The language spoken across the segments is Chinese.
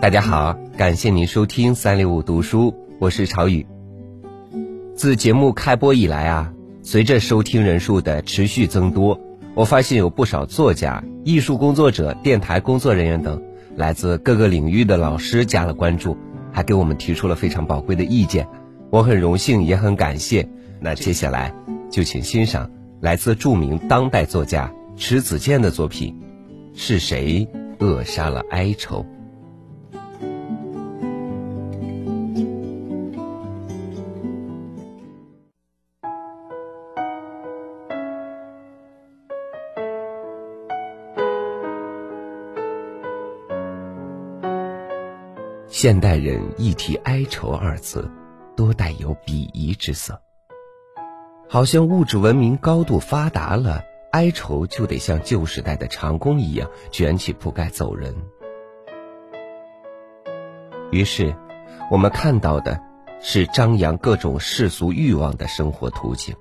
大家好，感谢您收听三六五读书，我是朝宇。自节目开播以来啊，随着收听人数的持续增多，我发现有不少作家、艺术工作者、电台工作人员等来自各个领域的老师加了关注，还给我们提出了非常宝贵的意见，我很荣幸，也很感谢。那接下来就请欣赏来自著名当代作家迟子建的作品《是谁扼杀了哀愁》。现代人一提哀愁二字，多带有鄙夷之色。好像物质文明高度发达了，哀愁就得像旧时代的长工一样卷起铺盖走人。于是，我们看到的是张扬各种世俗欲望的生活途径。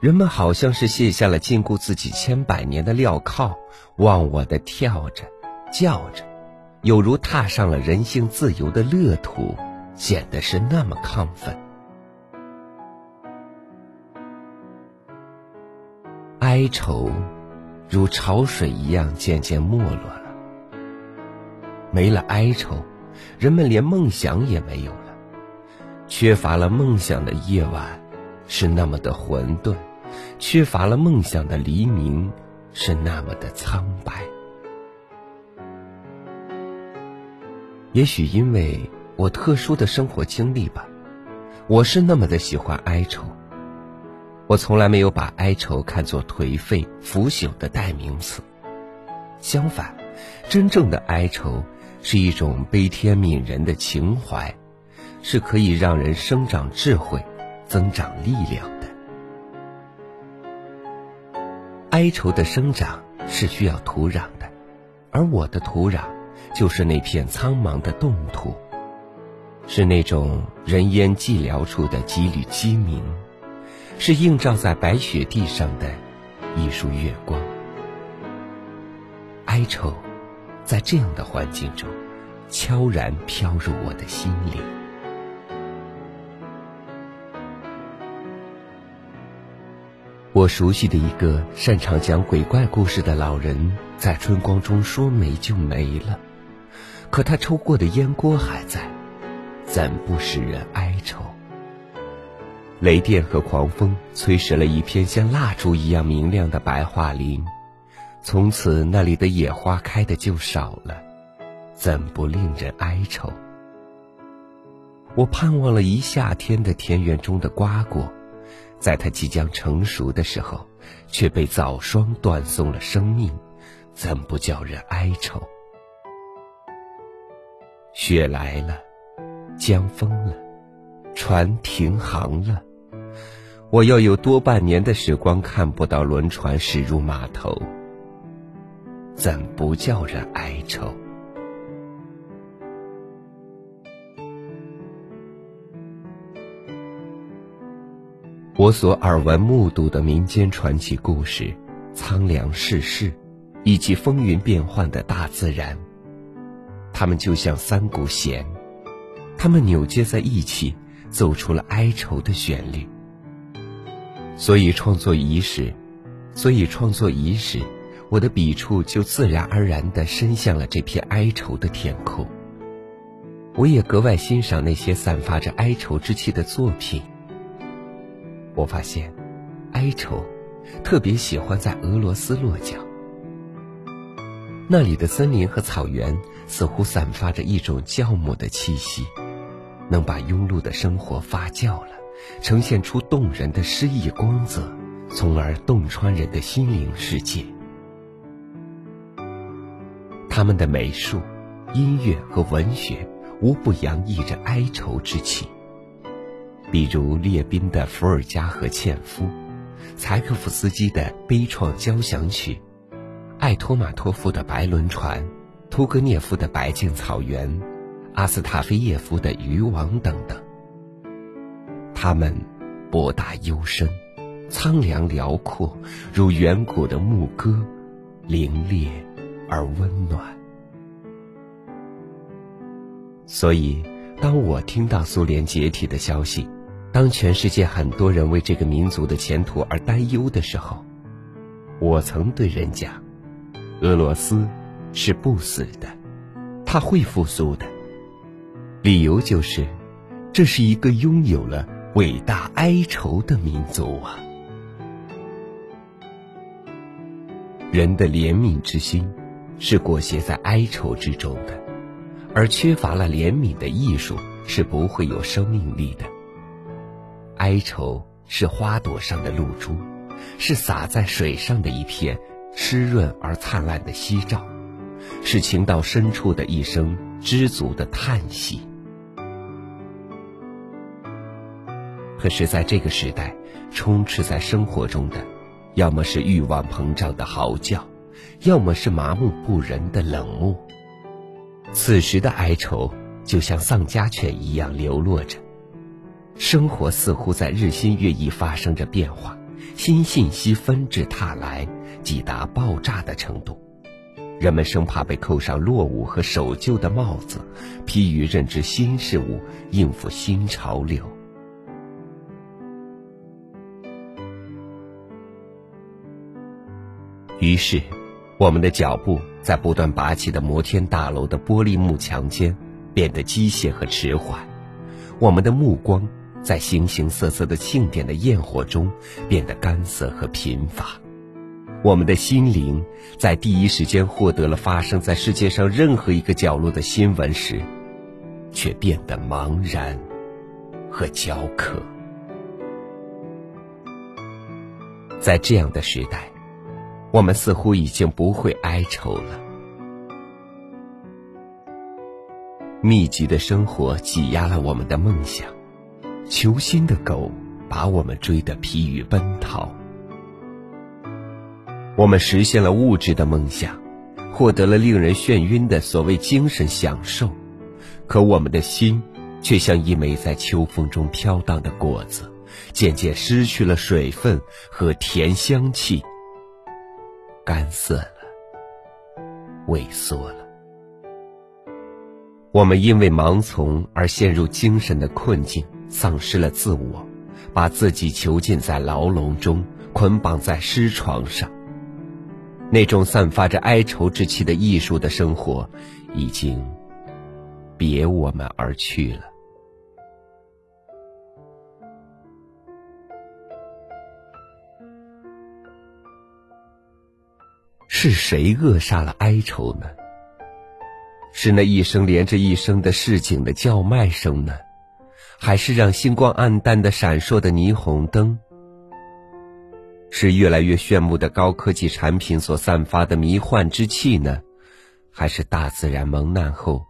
人们好像是卸下了禁锢自己千百年的镣铐，忘我的跳着，叫着。有如踏上了人性自由的乐土，显得是那么亢奋。哀愁如潮水一样渐渐没落了，没了哀愁，人们连梦想也没有了。缺乏了梦想的夜晚，是那么的混沌；缺乏了梦想的黎明，是那么的苍白。也许因为我特殊的生活经历吧，我是那么的喜欢哀愁。我从来没有把哀愁看作颓废腐朽的代名词，相反，真正的哀愁是一种悲天悯人的情怀，是可以让人生长智慧、增长力量的。哀愁的生长是需要土壤的，而我的土壤。就是那片苍茫的冻土，是那种人烟寂寥处的几缕鸡鸣，是映照在白雪地上的一束月光。哀愁，在这样的环境中，悄然飘入我的心里。我熟悉的一个擅长讲鬼怪故事的老人，在春光中说没就没了。可他抽过的烟锅还在，怎不使人哀愁？雷电和狂风摧蚀了一片像蜡烛一样明亮的白桦林，从此那里的野花开的就少了，怎不令人哀愁？我盼望了一夏天的田园中的瓜果，在它即将成熟的时候，却被早霜断送了生命，怎不叫人哀愁？雪来了，江封了，船停航了。我要有多半年的时光看不到轮船驶入码头，怎不叫人哀愁？我所耳闻目睹的民间传奇故事、苍凉世事，以及风云变幻的大自然。他们就像三股弦，他们扭结在一起，奏出了哀愁的旋律。所以创作仪时，所以创作仪时，我的笔触就自然而然地伸向了这片哀愁的天空。我也格外欣赏那些散发着哀愁之气的作品。我发现，哀愁特别喜欢在俄罗斯落脚。那里的森林和草原似乎散发着一种酵母的气息，能把庸碌的生活发酵了，呈现出动人的诗意光泽，从而洞穿人的心灵世界。他们的美术、音乐和文学无不洋溢着哀愁之气，比如列宾的《伏尔加河纤夫》，柴可夫斯基的《悲怆交响曲》。艾托马托夫的白轮船，屠格涅夫的白净草原，阿斯塔菲耶夫的渔网等等。他们博大幽深，苍凉辽阔，如远古的牧歌，凌冽而温暖。所以，当我听到苏联解体的消息，当全世界很多人为这个民族的前途而担忧的时候，我曾对人讲：俄罗斯是不死的，它会复苏的。理由就是，这是一个拥有了伟大哀愁的民族啊！人的怜悯之心，是裹挟在哀愁之中的。而缺乏了怜悯的艺术，是不会有生命力的。哀愁是花朵上的露珠，是洒在水上的一片湿润而灿烂的夕照，是情到深处的一声知足的叹息。可是，在这个时代，充斥在生活中的，要么是欲望膨胀的嚎叫，要么是麻木不仁的冷漠。此时的哀愁就像丧家犬一样流落着，生活似乎在日新月异发生着变化，新信息纷至沓来，几达爆炸的程度。人们生怕被扣上落伍和守旧的帽子，疲于认知新事物，应付新潮流。于是，我们的脚步。在不断拔起的摩天大楼的玻璃幕墙间，变得机械和迟缓；我们的目光在形形色色的庆典的焰火中变得干涩和贫乏；我们的心灵在第一时间获得了发生在世界上任何一个角落的新闻时，却变得茫然和焦渴。在这样的时代。我们似乎已经不会哀愁了。密集的生活挤压了我们的梦想，求新的狗把我们追得疲于奔逃。我们实现了物质的梦想，获得了令人眩晕的所谓精神享受，可我们的心却像一枚在秋风中飘荡的果子，渐渐失去了水分和甜香气。干涩了，萎缩了。我们因为盲从而陷入精神的困境，丧失了自我，把自己囚禁在牢笼中，捆绑在尸床上。那种散发着哀愁之气的艺术的生活，已经别我们而去了。是谁扼杀了哀愁呢？是那一声连着一声的市井的叫卖声呢，还是让星光暗淡的闪烁的霓虹灯？是越来越炫目的高科技产品所散发的迷幻之气呢，还是大自然蒙难后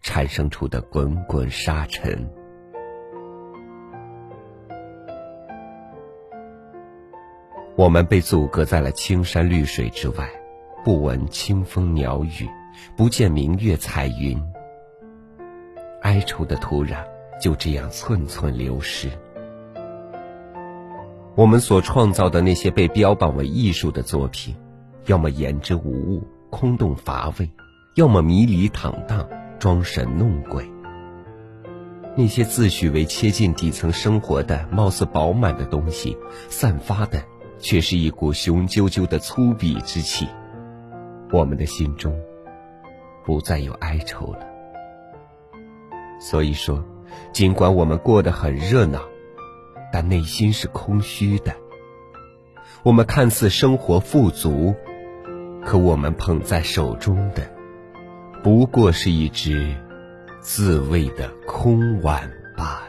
产生出的滚滚沙尘？我们被阻隔在了青山绿水之外。不闻清风鸟语，不见明月彩云。哀愁的土壤就这样寸寸流失。我们所创造的那些被标榜为艺术的作品，要么言之无物、空洞乏味，要么迷离坦荡、装神弄鬼。那些自诩为切近底层生活的、貌似饱满的东西，散发的却是一股雄赳赳的粗鄙之气。我们的心中不再有哀愁了。所以说，尽管我们过得很热闹，但内心是空虚的。我们看似生活富足，可我们捧在手中的，不过是一只自慰的空碗罢了。